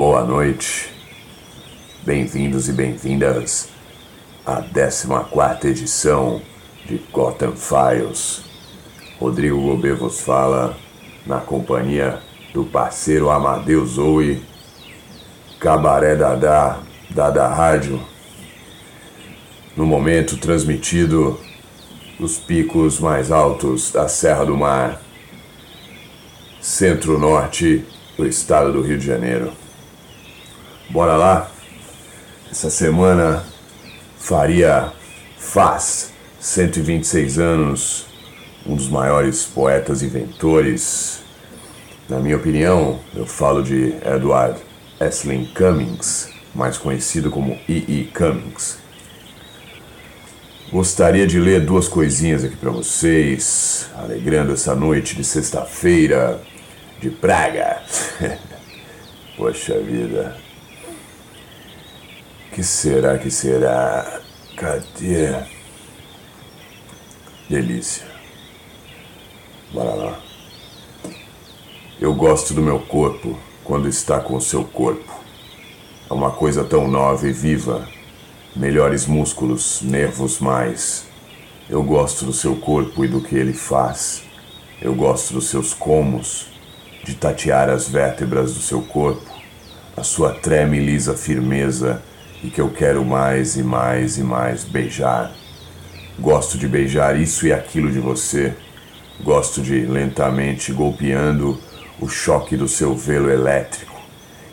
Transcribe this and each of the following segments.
Boa noite. Bem-vindos e bem-vindas à 14 edição de Gotham Files. Rodrigo Gobet vos fala na companhia do parceiro Amadeus Zoe, Cabaré Dadá, Dada Rádio, no momento transmitido dos picos mais altos da Serra do Mar, centro-norte do estado do Rio de Janeiro. Bora lá? Essa semana faria, faz 126 anos, um dos maiores poetas inventores. Na minha opinião, eu falo de Edward Esslin Cummings, mais conhecido como E. E. Cummings. Gostaria de ler duas coisinhas aqui para vocês, alegrando essa noite de sexta-feira de Praga. Poxa vida. Que será que será? Cadê? Delícia. Bora lá. Eu gosto do meu corpo quando está com o seu corpo. É uma coisa tão nova e viva melhores músculos, nervos mais. Eu gosto do seu corpo e do que ele faz. Eu gosto dos seus comos, de tatear as vértebras do seu corpo, a sua treme lisa firmeza e que eu quero mais e mais e mais beijar. Gosto de beijar isso e aquilo de você. Gosto de lentamente golpeando o choque do seu velo elétrico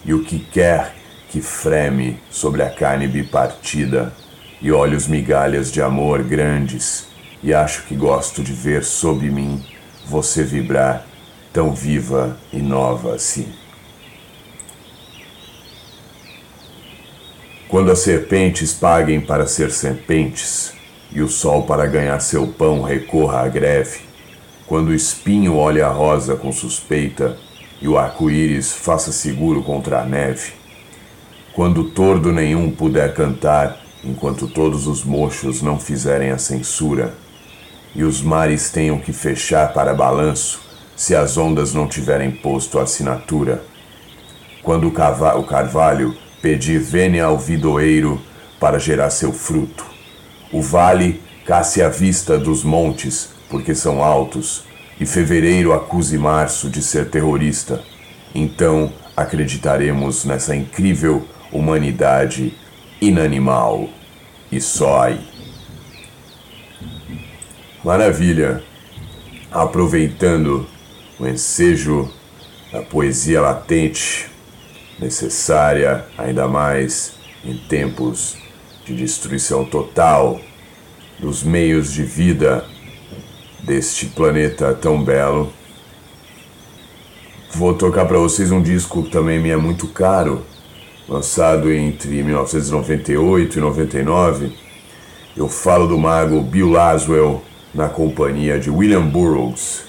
e o que quer que freme sobre a carne bipartida e olhos migalhas de amor grandes, e acho que gosto de ver sob mim você vibrar tão viva e nova assim. Quando as serpentes paguem para ser serpentes, e o sol para ganhar seu pão recorra à greve, quando o espinho olhe a rosa com suspeita, e o arco-íris faça seguro contra a neve, quando tordo nenhum puder cantar, enquanto todos os mochos não fizerem a censura, e os mares tenham que fechar para balanço, se as ondas não tiverem posto a assinatura. Quando o, o carvalho pedir vênia ao vidoeiro para gerar seu fruto, o vale casse a vista dos montes, porque são altos, e fevereiro acuse março de ser terrorista, então acreditaremos nessa incrível humanidade inanimal e só aí. Maravilha! Aproveitando o ensejo da poesia latente, necessária ainda mais em tempos de destruição total dos meios de vida deste planeta tão belo. Vou tocar para vocês um disco que também me é muito caro, lançado entre 1998 e 99, eu falo do mago Bill Laswell na companhia de William Burroughs,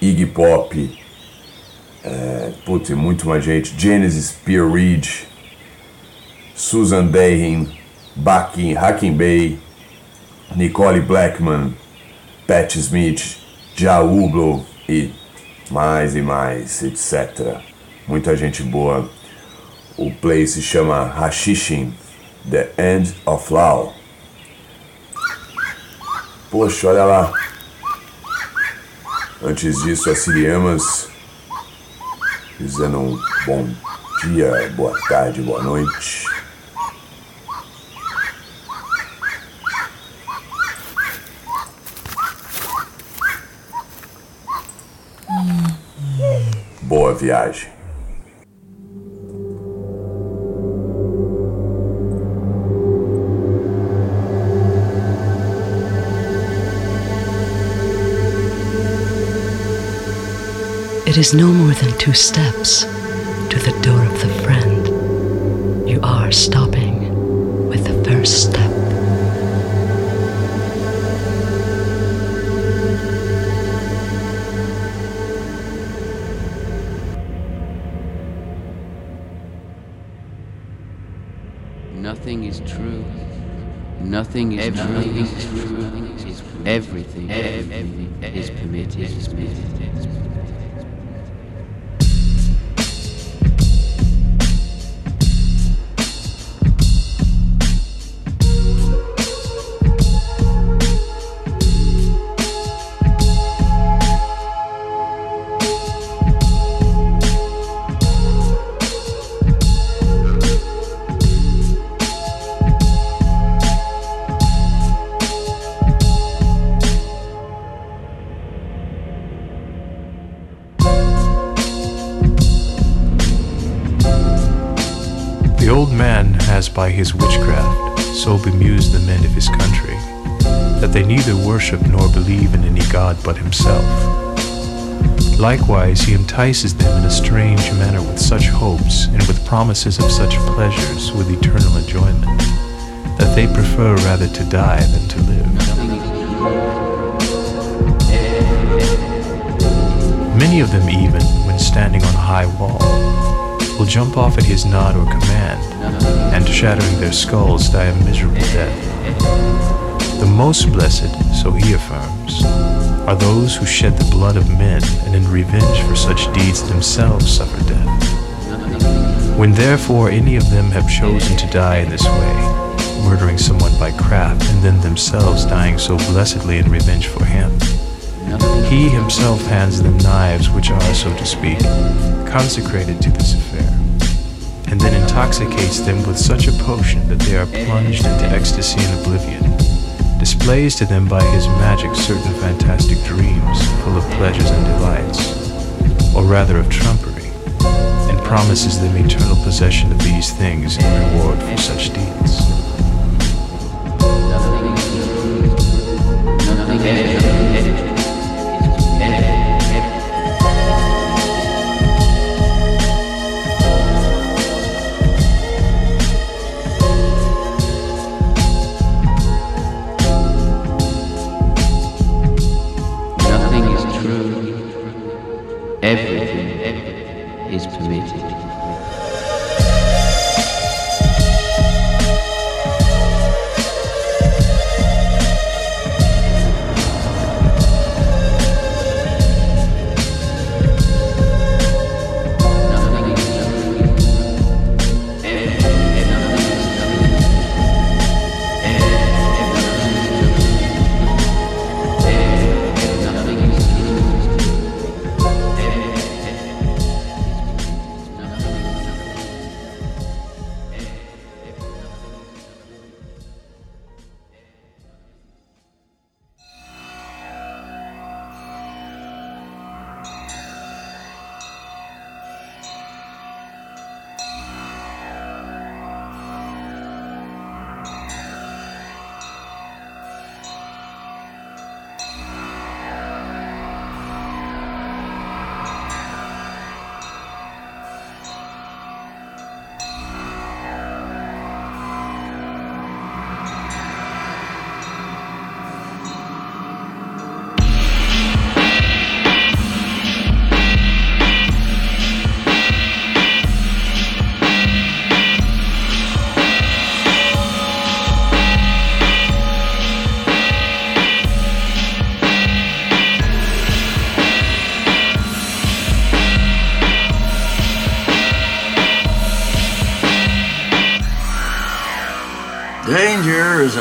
Iggy Pop, é, putz, muito mais gente, Genesis Pierre Reed, Susan Dahin, Bakin, Hacking Bay, Nicole Blackman, Pat Smith, Ja Ublo e mais e mais, etc. Muita gente boa o play se chama Hashishin, The End of Law. Poxa, olha lá. Antes disso, a Siriamas dizendo um bom dia, boa tarde, boa noite. Boa viagem. It is no more than two steps to the door of the friend. You are stopping with the first step. Nothing is true. Nothing is everything true. Is everything, everything is permitted. Is permitted. But himself. Likewise, he entices them in a strange manner with such hopes and with promises of such pleasures with eternal enjoyment that they prefer rather to die than to live. Many of them, even when standing on a high wall, will jump off at his nod or command, and shattering their skulls die a miserable death. The most blessed, so he affirms, are those who shed the blood of men and in revenge for such deeds themselves suffer death. When therefore any of them have chosen to die in this way, murdering someone by craft and then themselves dying so blessedly in revenge for him, he himself hands them knives which are, so to speak, consecrated to this affair, and then intoxicates them with such a potion that they are plunged into ecstasy and oblivion, displays to them by his magic certain fantastic dreams full of pleasures and delights, or rather of trumpery, and promises them eternal possession of these things in reward for such deeds.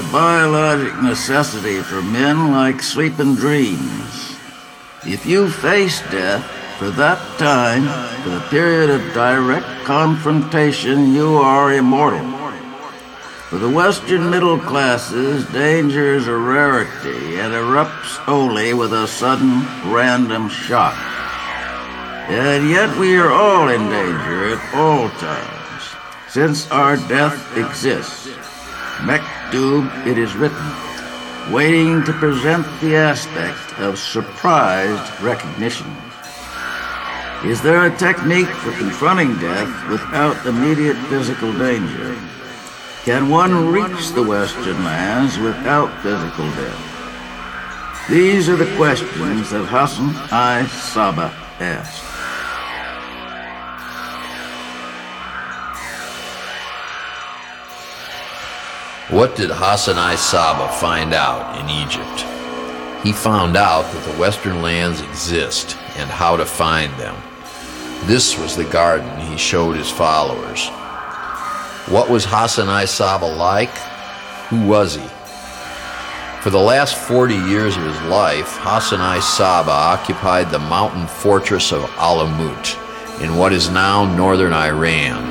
A biologic necessity for men like sleeping dreams. If you face death for that time, for the period of direct confrontation, you are immortal. For the Western middle classes, danger is a rarity and erupts only with a sudden random shock. And yet we are all in danger at all times, since our death exists. Mektub, it is written, waiting to present the aspect of surprised recognition. Is there a technique for confronting death without immediate physical danger? Can one reach the Western lands without physical death? These are the questions that Hassan i Sabbah asked. What did Hassan i Sabbah find out in Egypt? He found out that the Western lands exist and how to find them. This was the garden he showed his followers. What was Hassan i Sabbah like? Who was he? For the last 40 years of his life, Hassan i Sabbah occupied the mountain fortress of Alamut in what is now northern Iran.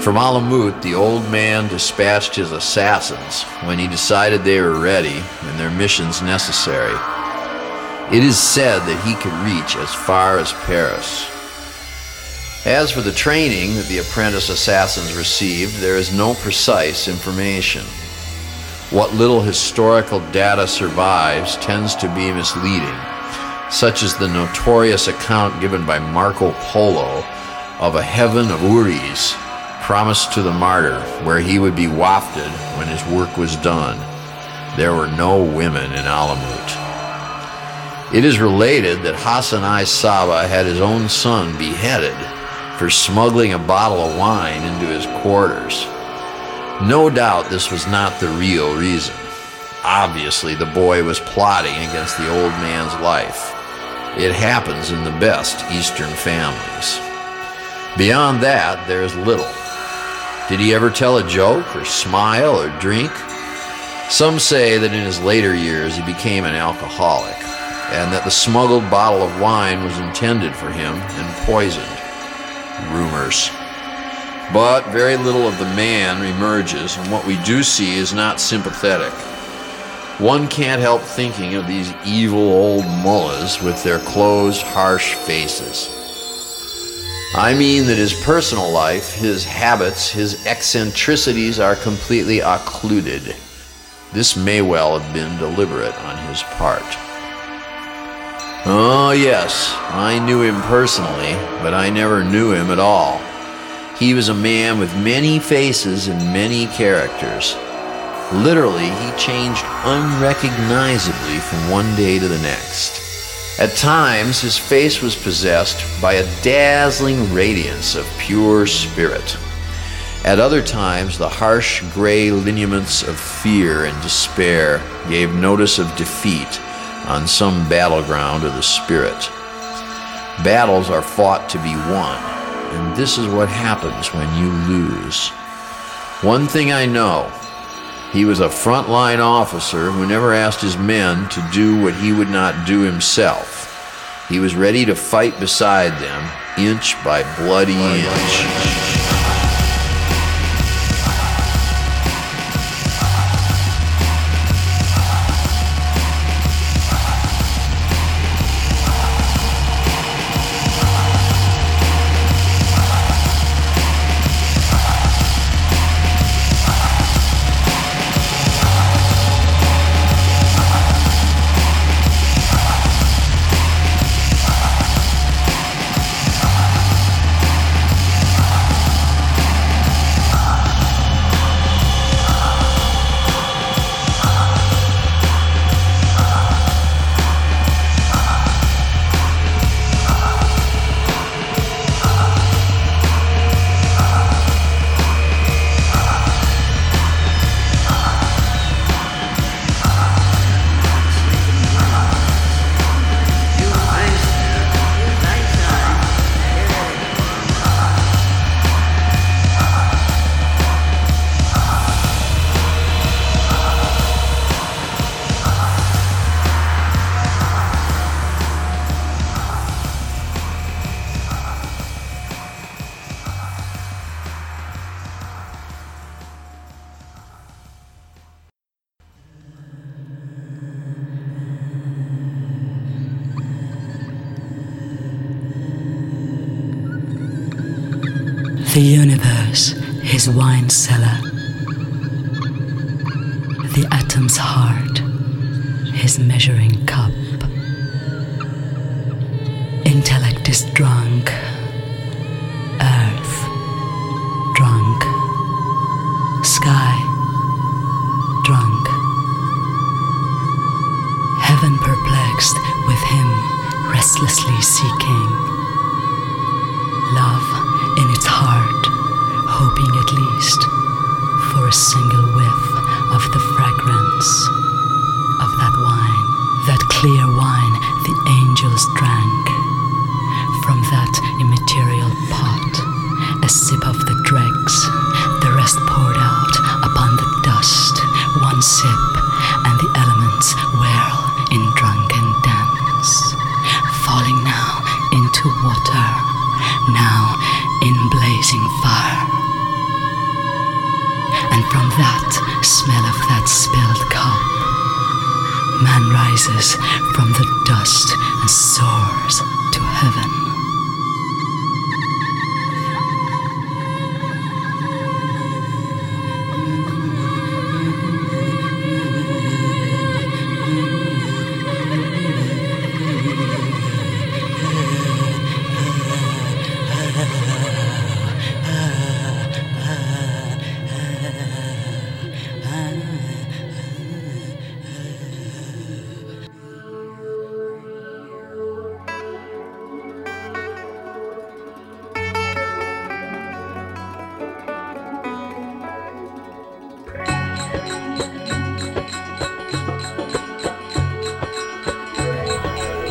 From Alamut, the old man dispatched his assassins when he decided they were ready and their missions necessary. It is said that he could reach as far as Paris. As for the training that the apprentice assassins received, there is no precise information. What little historical data survives tends to be misleading, such as the notorious account given by Marco Polo of a heaven of Houris promised to the martyr where he would be wafted when his work was done. There were no women in Alamut. It is related that Hassan i Sabbah had his own son beheaded for smuggling a bottle of wine into his quarters. No doubt this was not the real reason. Obviously, the boy was plotting against the old man's life. It happens in the best Eastern families. Beyond that, there is little. Did he ever tell a joke, or smile, or drink? Some say that in his later years he became an alcoholic, and that the smuggled bottle of wine was intended for him and poisoned. Rumors. But very little of the man emerges, and what we do see is not sympathetic. One can't help thinking of these evil old mullahs with their closed, harsh faces. I mean that his personal life, his habits, his eccentricities are completely occluded. This may well have been deliberate on his part. Oh, yes, I knew him personally, but I never knew him at all. He was a man with many faces and many characters. Literally, he changed unrecognizably from one day to the next. At times, his face was possessed by a dazzling radiance of pure spirit. At other times, the harsh gray lineaments of fear and despair gave notice of defeat on some battleground of the spirit. Battles are fought to be won, and this is what happens when you lose. One thing I know he was a frontline officer who never asked his men to do what he would not do himself. He was ready to fight beside them, inch by bloody inch. Cellar. The atom's heart, his measuring cup. Intellect is drunk.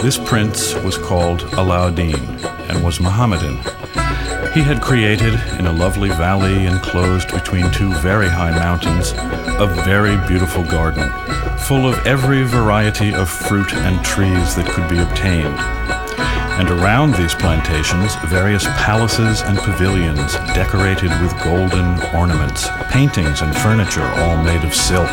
This prince was called Alauddin and was Mohammedan. He had created, in a lovely valley enclosed between two very high mountains, a very beautiful garden, full of every variety of fruit and trees that could be obtained. And around these plantations, various palaces and pavilions decorated with golden ornaments, paintings and furniture all made of silk.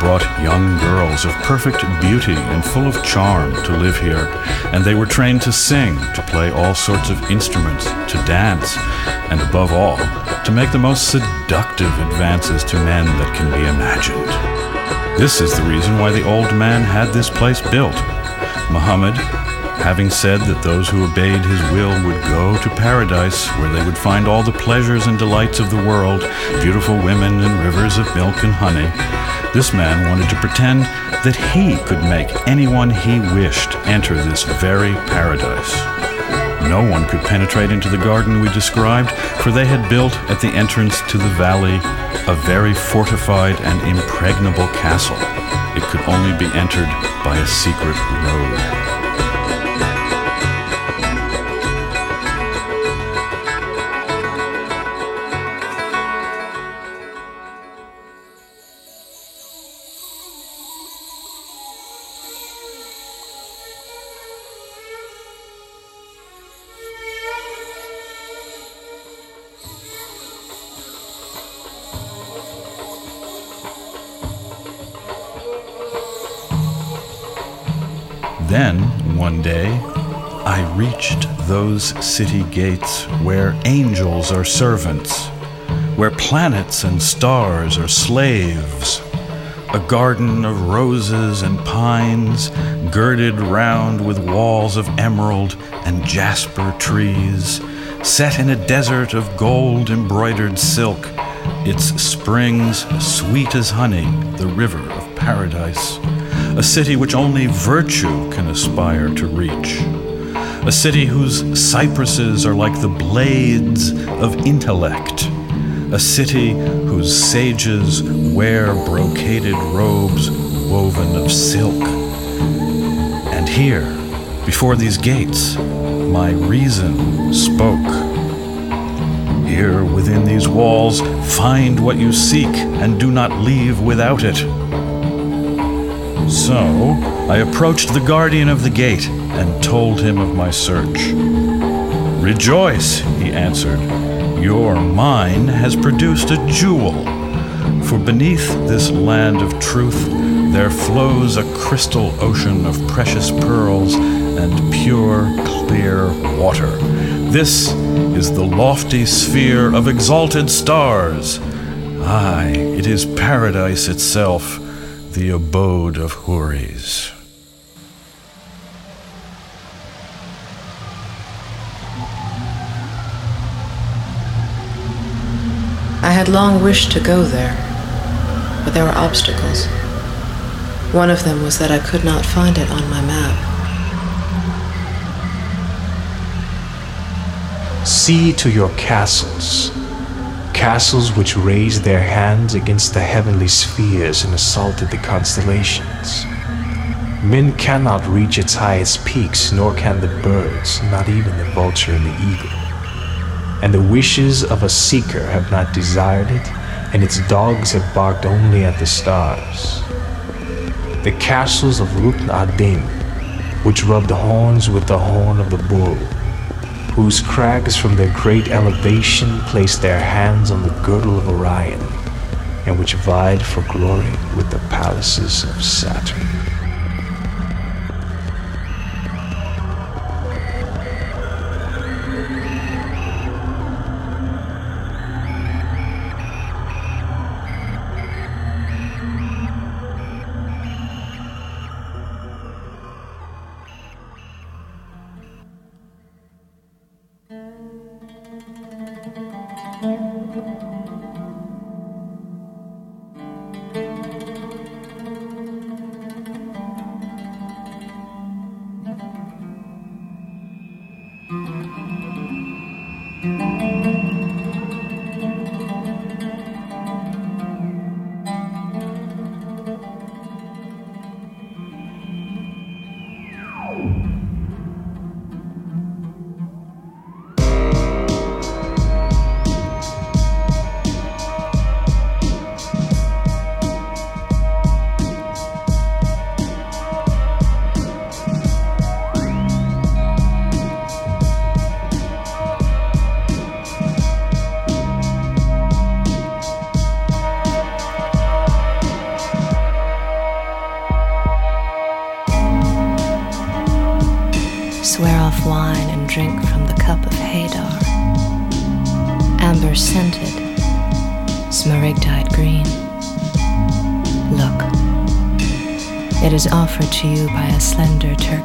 Brought young girls of perfect beauty and full of charm to live here, and they were trained to sing, to play all sorts of instruments, to dance, and above all, to make the most seductive advances to men that can be imagined. This is the reason why the old man had this place built. Muhammad, having said that those who obeyed his will would go to paradise, where they would find all the pleasures and delights of the world, beautiful women and rivers of milk and honey, this man wanted to pretend that he could make anyone he wished enter this very paradise. No one could penetrate into the garden we described, for they had built at the entrance to the valley a very fortified and impregnable castle. It could only be entered by a secret road. Then, one day, I reached those city gates where angels are servants, where planets and stars are slaves. A garden of roses and pines, girded round with walls of emerald and jasper trees, set in a desert of gold embroidered silk, its springs sweet as honey, the river of paradise a city which only virtue can aspire to reach, a city whose cypresses are like the blades of intellect, a city whose sages wear brocaded robes woven of silk. And here, before these gates, my reason spoke. Here within these walls, find what you seek and do not leave without it. So, I approached the guardian of the gate and told him of my search. Rejoice, he answered. Your mine has produced a jewel. For beneath this land of truth, there flows a crystal ocean of precious pearls and pure, clear water. This is the lofty sphere of exalted stars. Aye, it is paradise itself the abode of Houris. I had long wished to go there, but there were obstacles. One of them was that I could not find it on my map. See to your castles, castles which raised their hands against the heavenly spheres and assaulted the constellations. Men cannot reach its highest peaks, nor can the birds, not even the vulture and the eagle. And the wishes of a seeker have not desired it, and its dogs have barked only at the stars. The castles of Rukn Adin, which rubbed horns with the horn of the bull, whose crags from their great elevation placed their hands on the girdle of Orion, and which vied for glory with the palaces of Saturn.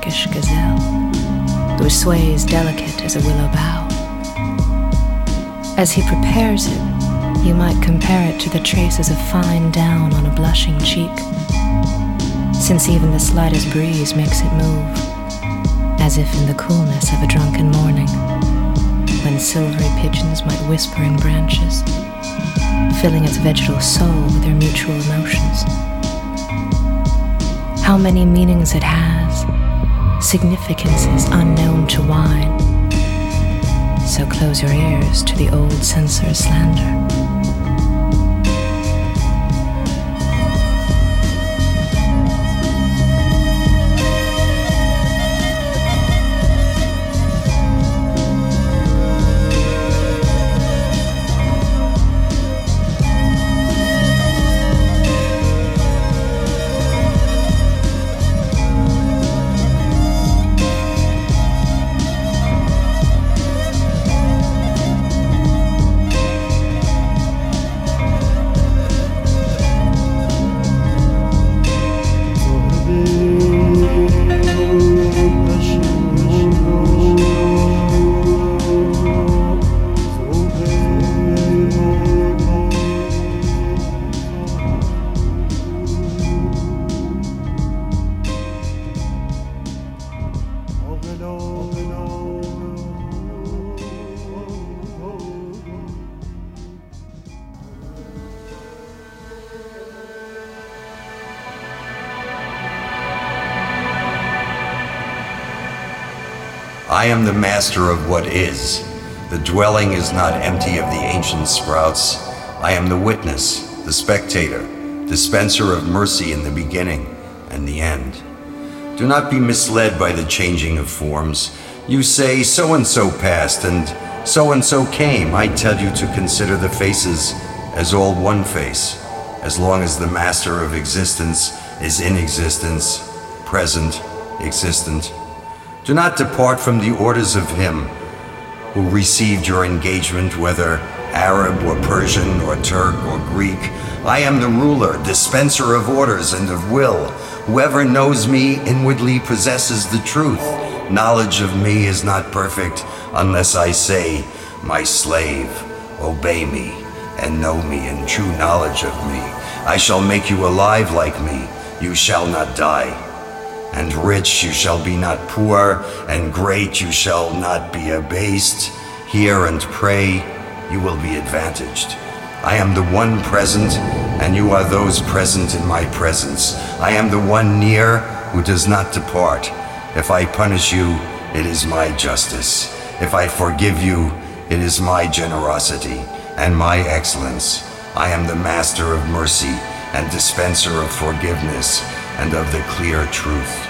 Turkish gazelle who sways delicate as a willow bough. As he prepares it, you might compare it to the traces of fine down on a blushing cheek, since even the slightest breeze makes it move as if in the coolness of a drunken morning, when silvery pigeons might whisper in branches, filling its vegetal soul with their mutual emotions. How many meanings it has, significances unknown to wine. So close your ears to the old censor's slander. Master of what is. The dwelling is not empty of the ancient sprouts. I am the witness, the spectator, dispenser of mercy in the beginning and the end. Do not be misled by the changing of forms. You say so and so passed and so and so came. I tell you to consider the faces as all one face, as long as the master of existence is in existence, present, existent do not depart from the orders of him who received your engagement, whether Arab or Persian or Turk or Greek. I am the ruler, dispenser of orders and of will. Whoever knows me inwardly possesses the truth. Knowledge of me is not perfect unless I say, My slave, obey me and know me in true knowledge of me. I shall make you alive like me. You shall not die and rich you shall be not poor, and great you shall not be abased. Hear and pray, you will be advantaged. I am the one present, and you are those present in my presence. I am the one near who does not depart. If I punish you, it is my justice. If I forgive you, it is my generosity and my excellence. I am the master of mercy and dispenser of forgiveness and of the clear truth.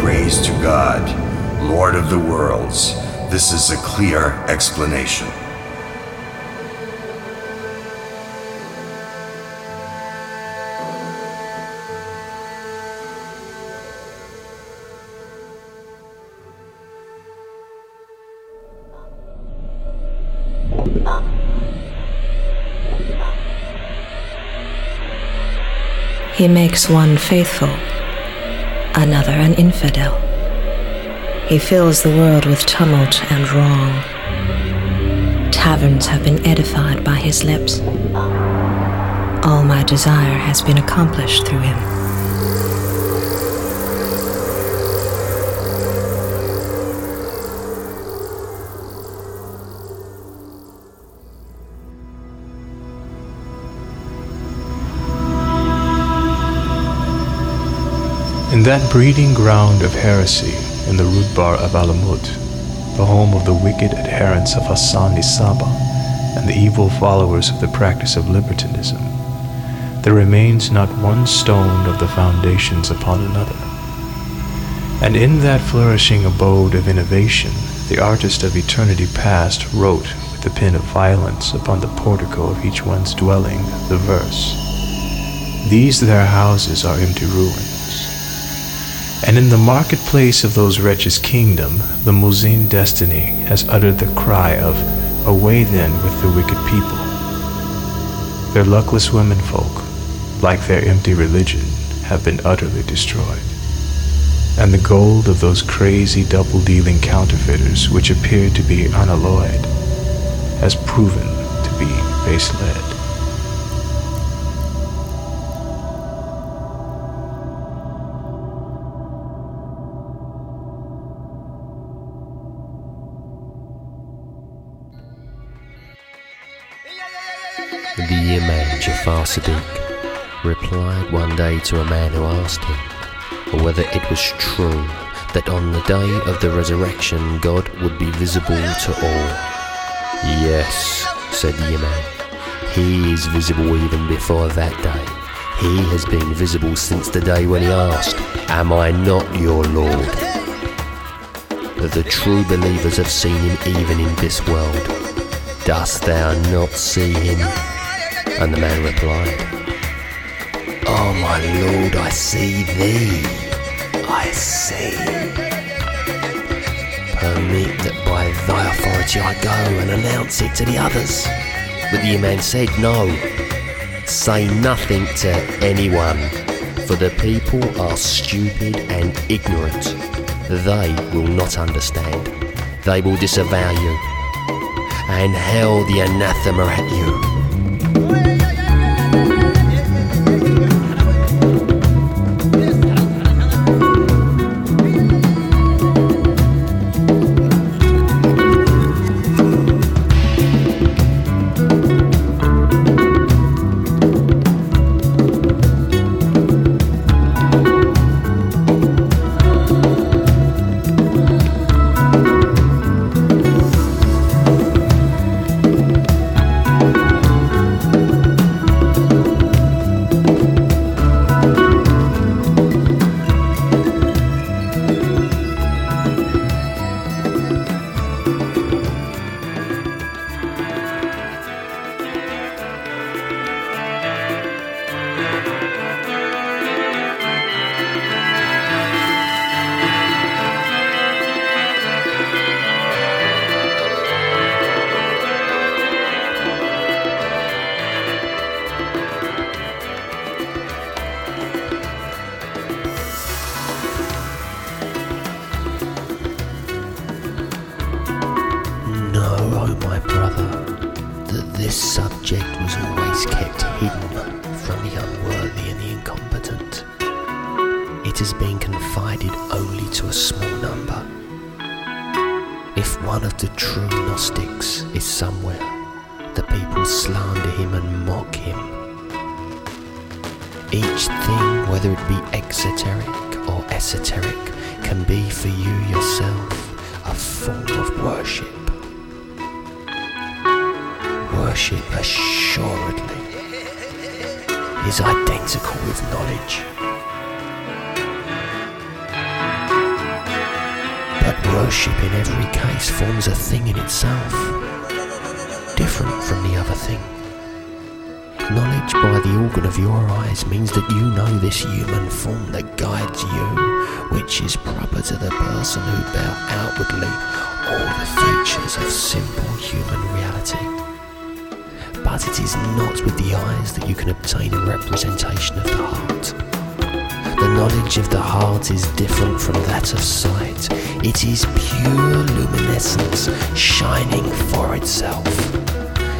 Praise to God, Lord of the worlds. This is a clear explanation. He makes one faithful, another an infidel. He fills the world with tumult and wrong. Taverns have been edified by his lips. All my desire has been accomplished through him. In that breeding ground of heresy in the Rudbar of Alamut, the home of the wicked adherents of Hassan Sabbah and the evil followers of the practice of libertinism, there remains not one stone of the foundations upon another. And in that flourishing abode of innovation, the artist of eternity past wrote with the pen of violence upon the portico of each one's dwelling the verse These their houses are empty ruins And in the marketplace of those wretches' kingdom, the Muzin destiny has uttered the cry of, Away then with the wicked people. Their luckless womenfolk, like their empty religion, have been utterly destroyed. And the gold of those crazy double dealing counterfeiters, which appeared to be unalloyed, has proven to be base lead. The Imam Jafar Sadiq replied one day to a man who asked him whether it was true that on the day of the resurrection God would be visible to all. Yes, said the Imam. He is visible even before that day. He has been visible since the day when he asked, Am I not your Lord? The true believers have seen him even in this world. Dost thou not see him? And the man replied, Oh my lord, I see thee. I see. Permit that by thy authority I go and announce it to the others. But the man said, No. Say nothing to anyone, for the people are stupid and ignorant. They will not understand. They will disavow you and hurl the anathema at you. Person who bear outwardly all the features of simple human reality. But it is not with the eyes that you can obtain a representation of the heart. The knowledge of the heart is different from that of sight. It is pure luminescence shining for itself.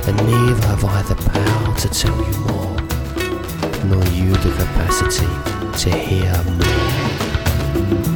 And neither have I the power to tell you more, nor you the capacity to hear more.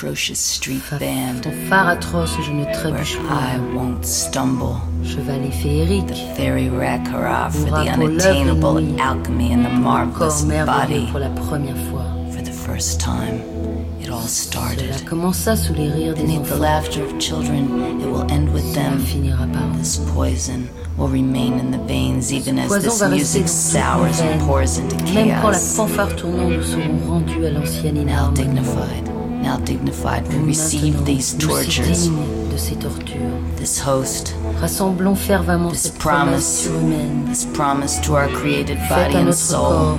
Atrocious street band, Ton phare atroce, je ne trébuche I won't stumble. Chevalet féerique, The fairy Rakara for the unattainable alchemy and the marvelous body. pour la première fois. For the first time, it all started. Cela commença sous les rires des Beneath the laughter of children, it will end with Cela them. finira par This poison will remain in the veins even as this music sours and pours into veines, même quand la chaos. fanfare nous rendus à l'ancienne Now dignified, now dignified, we receive these tortures. de ces tortures. This host, Rassemblons fervemment this cette promesse promise, surhumaine. this promise to our created body and soul. corps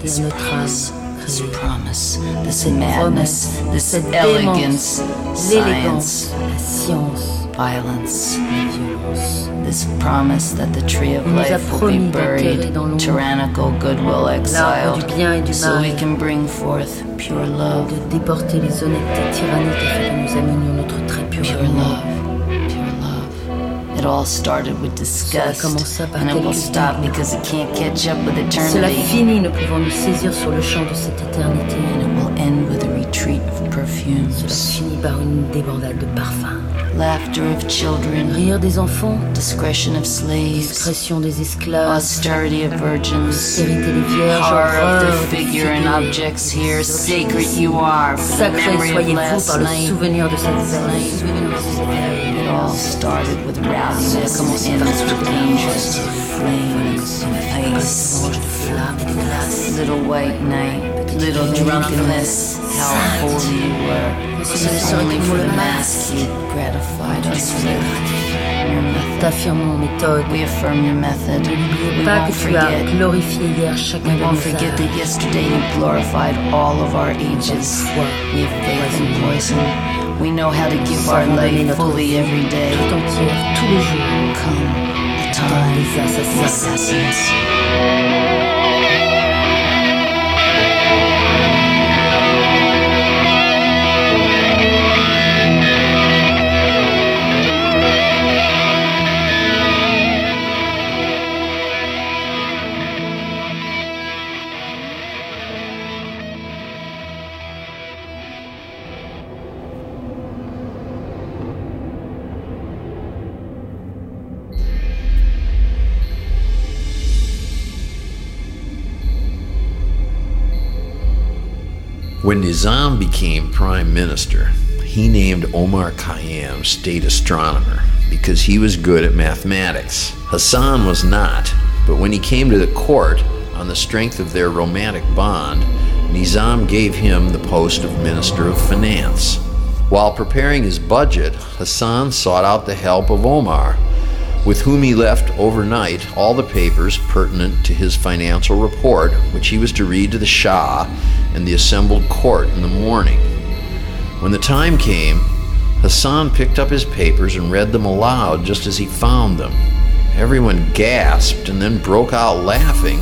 This promise, this promise, this madness, this elegance, science, violence. This promise that the tree of On nous a life will be buried, tyrannical goodwill exiled, du bien et du so we can bring forth pure love, de déporter It all started with disgust, commença par and it will quelques stop dégoûts. because it can't catch up with Cela eternity, finit, ne pouvant nous saisir sur le champ de cette éternité. and it will end with a retreat of Cela finit par une débandade de parfums. Laughter of children, Rire des enfants, discretion of slaves, discrétion des esclaves, austerity of virgins, austérité des vierges, horror of the figure and objects here. Sacred you are. Sacré soyez-vous par le souvenir de cette veille. souvenir de cette veille. It all started with rowdiness ends with dangerous flames and ice. Mélange de flammes et de glace. Little white night, little drunkenness. How holy you were. It Only for the mask you gratified us with. Your. T'affirmons méthode. We affirm your method. We Pas won't que tu as forget. glorifié hier chacun We de won't nos forget that yesterday you glorified all of our ages. We have faith in poison. We know how to give our life fully every day. tout entière, tous les jours. Come, the time, the assassins. When Nizam became prime minister, he named Omar Khayyam state astronomer because he was good at mathematics. Hassan was not, but when he came to the court on the strength of their romantic bond, Nizam gave him the post of Minister of Finance. While preparing his budget, Hassan sought out the help of Omar, with whom he left overnight all the papers pertinent to his financial report, which he was to read to the Shah and the assembled court in the morning. When the time came, Hassan picked up his papers and read them aloud just as he found them. Everyone gasped and then broke out laughing,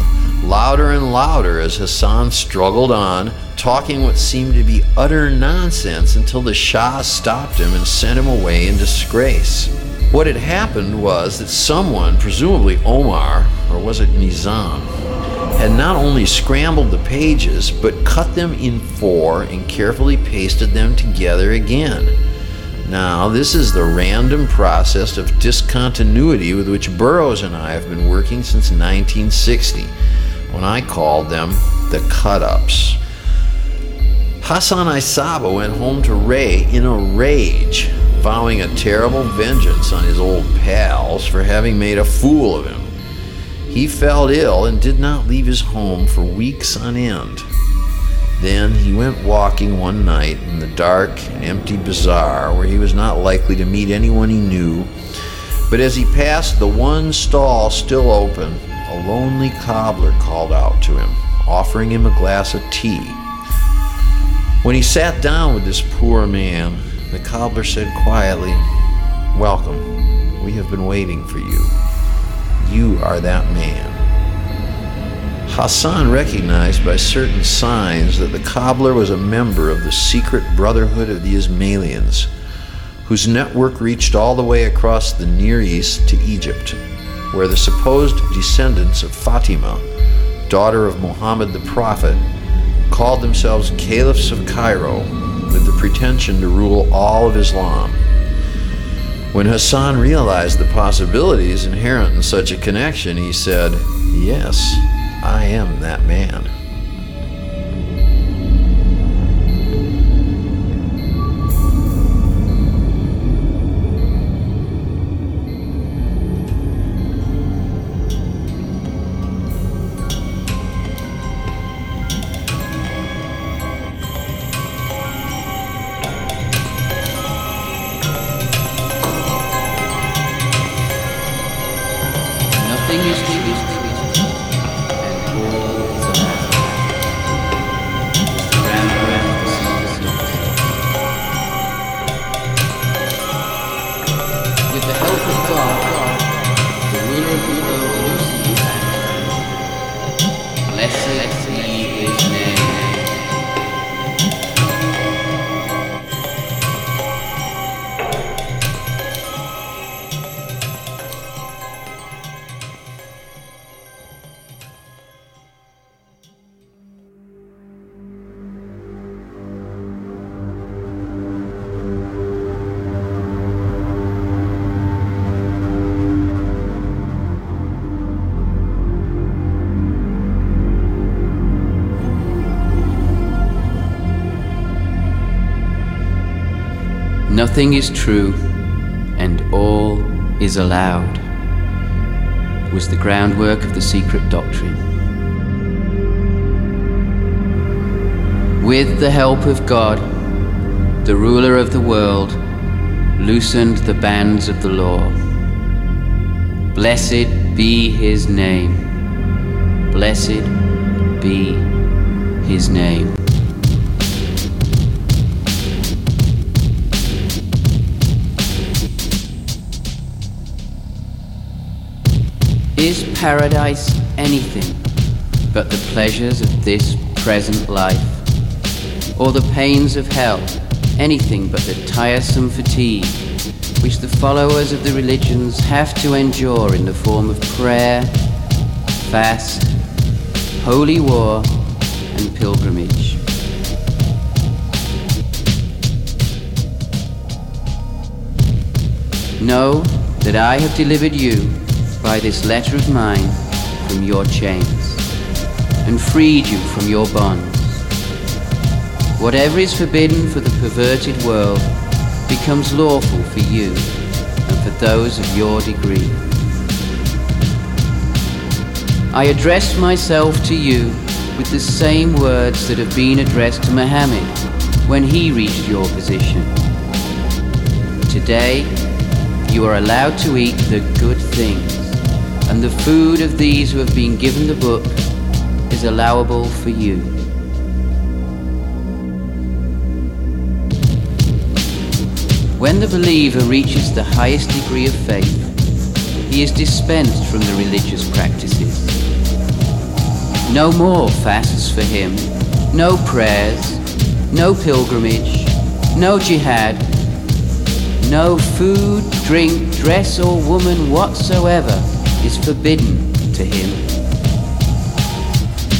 louder and louder as Hassan struggled on, talking what seemed to be utter nonsense until the Shah stopped him and sent him away in disgrace. What had happened was that someone, presumably Omar, or was it Nizam, had not only scrambled the pages, but cut them in four and carefully pasted them together again. Now, this is the random process of discontinuity with which Burroughs and I have been working since 1960, when I called them the cut ups. Hassan i Sabbah went home to Ray in a rage, vowing a terrible vengeance on his old pals for having made a fool of him. He fell ill and did not leave his home for weeks on end. Then he went walking one night in the dark and empty bazaar where he was not likely to meet anyone he knew. But as he passed the one stall still open, a lonely cobbler called out to him, offering him a glass of tea. When he sat down with this poor man, the cobbler said quietly, Welcome. We have been waiting for you. You are that man. Hassan recognized by certain signs that the cobbler was a member of the secret brotherhood of the Ismailians, whose network reached all the way across the Near East to Egypt, where the supposed descendants of Fatima, daughter of Muhammad the Prophet, called themselves caliphs of Cairo with the pretension to rule all of Islam. When Hassan realized the possibilities inherent in such a connection, he said, Yes, I am that man. Nothing is true, and all is allowed, was the groundwork of the secret doctrine. With the help of God, the ruler of the world loosened the bands of the law. Blessed be his name. Blessed be his name. Is paradise anything but the pleasures of this present life? Or the pains of hell anything but the tiresome fatigue which the followers of the religions have to endure in the form of prayer, fast, holy war, and pilgrimage? Know that I have delivered you by this letter of mine from your chains and freed you from your bonds. Whatever is forbidden for the perverted world becomes lawful for you and for those of your degree. I address myself to you with the same words that have been addressed to Muhammad when he reached your position. Today, you are allowed to eat the good things, and the food of these who have been given the book is allowable for you. When the believer reaches the highest degree of faith, he is dispensed from the religious practices. No more fasts for him, no prayers, no pilgrimage, no jihad, no food, drink, dress, or woman whatsoever is forbidden to him.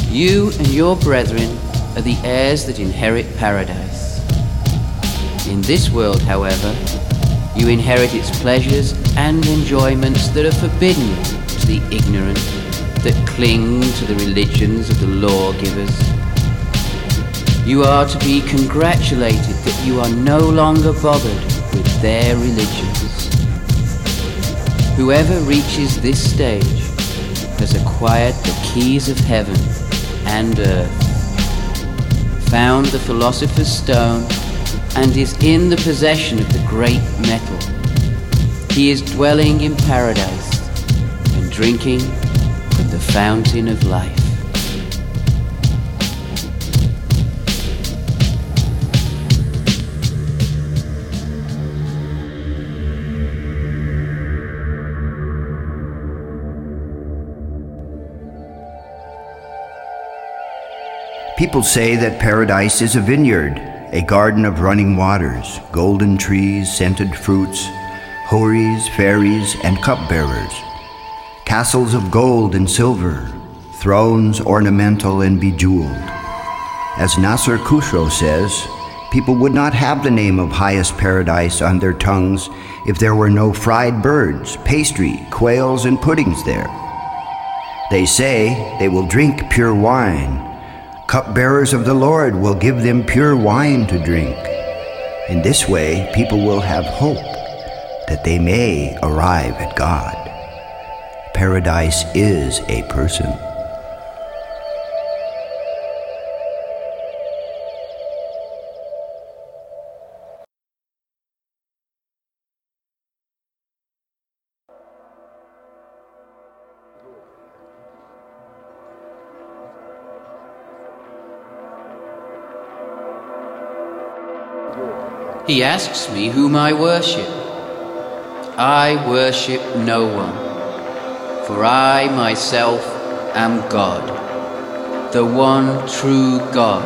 You and your brethren are the heirs that inherit paradise. In this world, however, you inherit its pleasures and enjoyments that are forbidden to the ignorant that cling to the religions of the lawgivers. You are to be congratulated that you are no longer bothered with their religions. Whoever reaches this stage has acquired the keys of heaven and earth, found the philosopher's stone, and is in the possession of the great metal. He is dwelling in paradise and drinking from the fountain of life. People say that paradise is a vineyard, a garden of running waters, golden trees, scented fruits, houris, fairies, and cupbearers, castles of gold and silver, thrones ornamental and bejeweled, As Nasser Khusro says, people would not have the name of highest paradise on their tongues if there were no fried birds, pastry, quails, and puddings there. They say they will drink pure wine. Cupbearers of the Lord will give them pure wine to drink. In this way, people will have hope that they may arrive at God. Paradise is a person. He asks me whom I worship. I worship no one, for I myself am God, the one true God,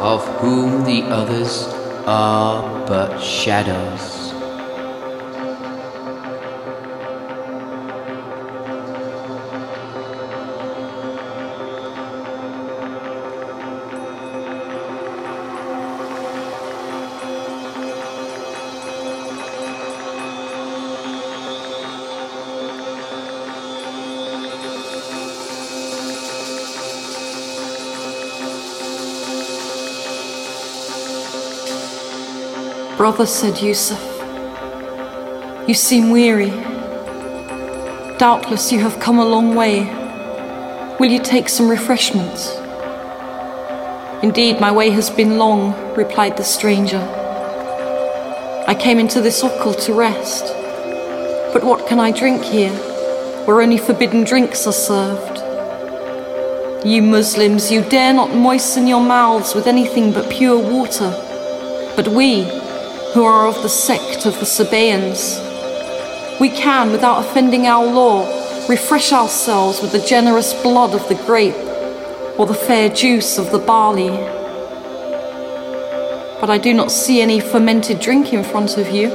of whom the others are but shadows. Brother, said Yusuf, you seem weary. Doubtless you have come a long way. Will you take some refreshments? Indeed, my way has been long, replied the stranger. I came into this okul to rest. But what can I drink here, where only forbidden drinks are served? You Muslims, you dare not moisten your mouths with anything but pure water. But we, who are of the sect of the Sabaeans. We can, without offending our law, refresh ourselves with the generous blood of the grape or the fair juice of the barley. But I do not see any fermented drink in front of you.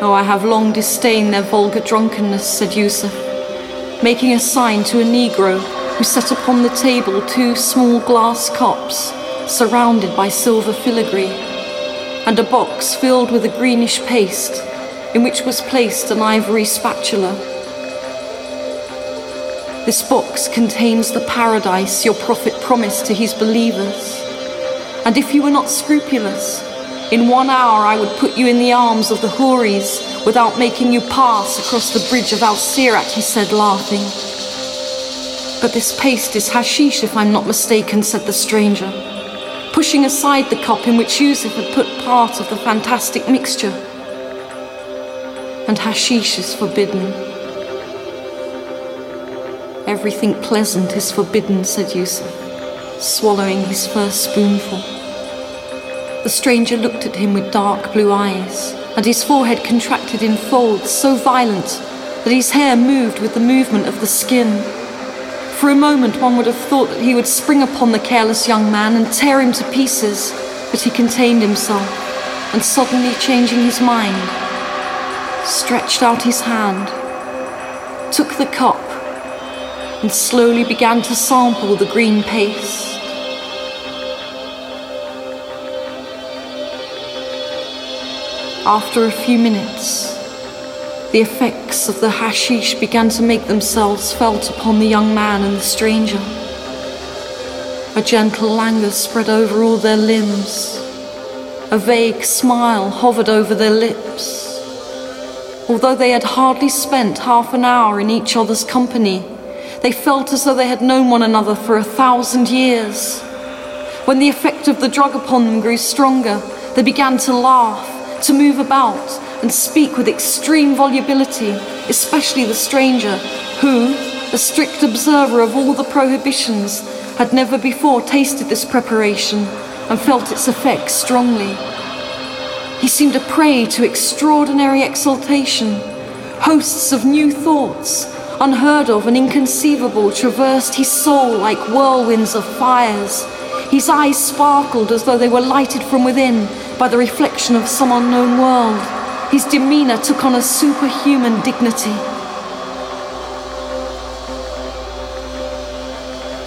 Oh, I have long disdained their vulgar drunkenness, said Yusuf, making a sign to a Negro who set upon the table two small glass cups surrounded by silver filigree and a box filled with a greenish paste in which was placed an ivory spatula. This box contains the paradise your prophet promised to his believers. And if you were not scrupulous, in one hour I would put you in the arms of the Houris without making you pass across the bridge of Al Sirat, he said, laughing. But this paste is hashish, if I'm not mistaken, said the stranger pushing aside the cup in which Yusuf had put part of the fantastic mixture. And hashish is forbidden. Everything pleasant is forbidden, said Yusuf, swallowing his first spoonful. The stranger looked at him with dark blue eyes, and his forehead contracted in folds so violent that his hair moved with the movement of the skin. For a moment, one would have thought that he would spring upon the careless young man and tear him to pieces, but he contained himself, and suddenly changing his mind, stretched out his hand, took the cup, and slowly began to sample the green paste. After a few minutes, the effects of the hashish began to make themselves felt upon the young man and the stranger. A gentle languor spread over all their limbs. A vague smile hovered over their lips. Although they had hardly spent half an hour in each other's company, they felt as though they had known one another for a thousand years. When the effect of the drug upon them grew stronger, they began to laugh, to move about, and speak with extreme volubility, especially the stranger, who, a strict observer of all the prohibitions, had never before tasted this preparation and felt its effects strongly. He seemed a prey to extraordinary exaltation. Hosts of new thoughts, unheard of and inconceivable, traversed his soul like whirlwinds of fires. His eyes sparkled as though they were lighted from within by the reflection of some unknown world. His demeanor took on a superhuman dignity.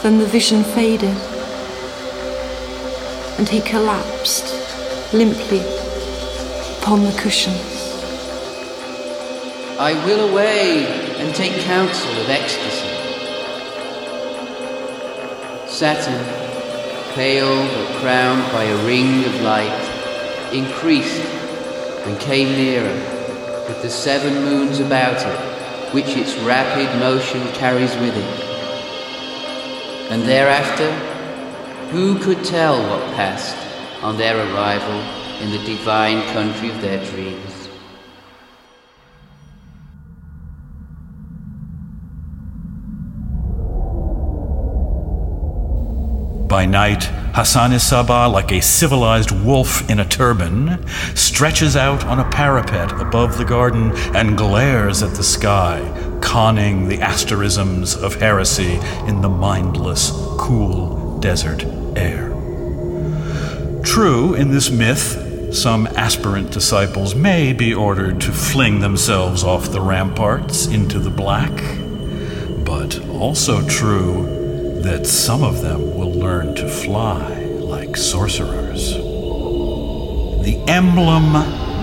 Then the vision faded, and he collapsed limply upon the cushions. I will away and take counsel of ecstasy. Saturn, pale but crowned by a ring of light, increased and came nearer, with the seven moons about it, which its rapid motion carries with it. And thereafter, who could tell what passed on their arrival in the divine country of their dreams? By night, Hassan-i-Sabbah, like a civilized wolf in a turban, stretches out on a parapet above the garden and glares at the sky, conning the asterisms of heresy in the mindless, cool desert air. True, in this myth, some aspirant disciples may be ordered to fling themselves off the ramparts into the black, but also true that some of them will learn to fly like sorcerers. The emblem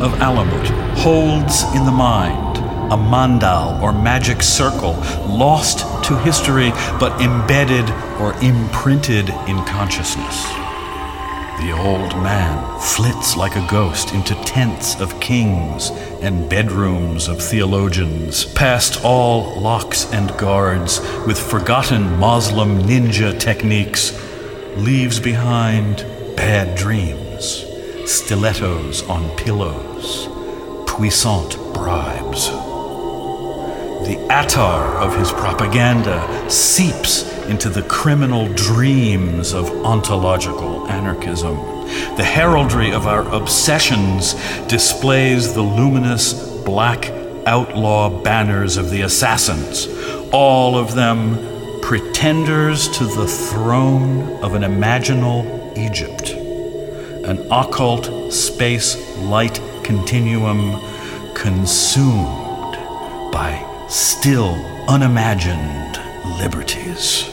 of Alamut holds in the mind a mandal or magic circle lost to history but embedded or imprinted in consciousness. The old man flits like a ghost into tents of kings and bedrooms of theologians, past all locks and guards, with forgotten Muslim ninja techniques, leaves behind bad dreams, stilettos on pillows, puissant bribes. The attar of his propaganda seeps into the criminal dreams of ontological anarchism. The heraldry of our obsessions displays the luminous black outlaw banners of the assassins, all of them pretenders to the throne of an imaginal Egypt, an occult space light continuum consumed by still unimagined liberties.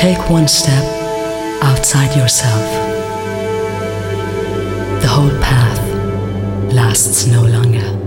Take one step outside yourself. The whole path lasts no longer.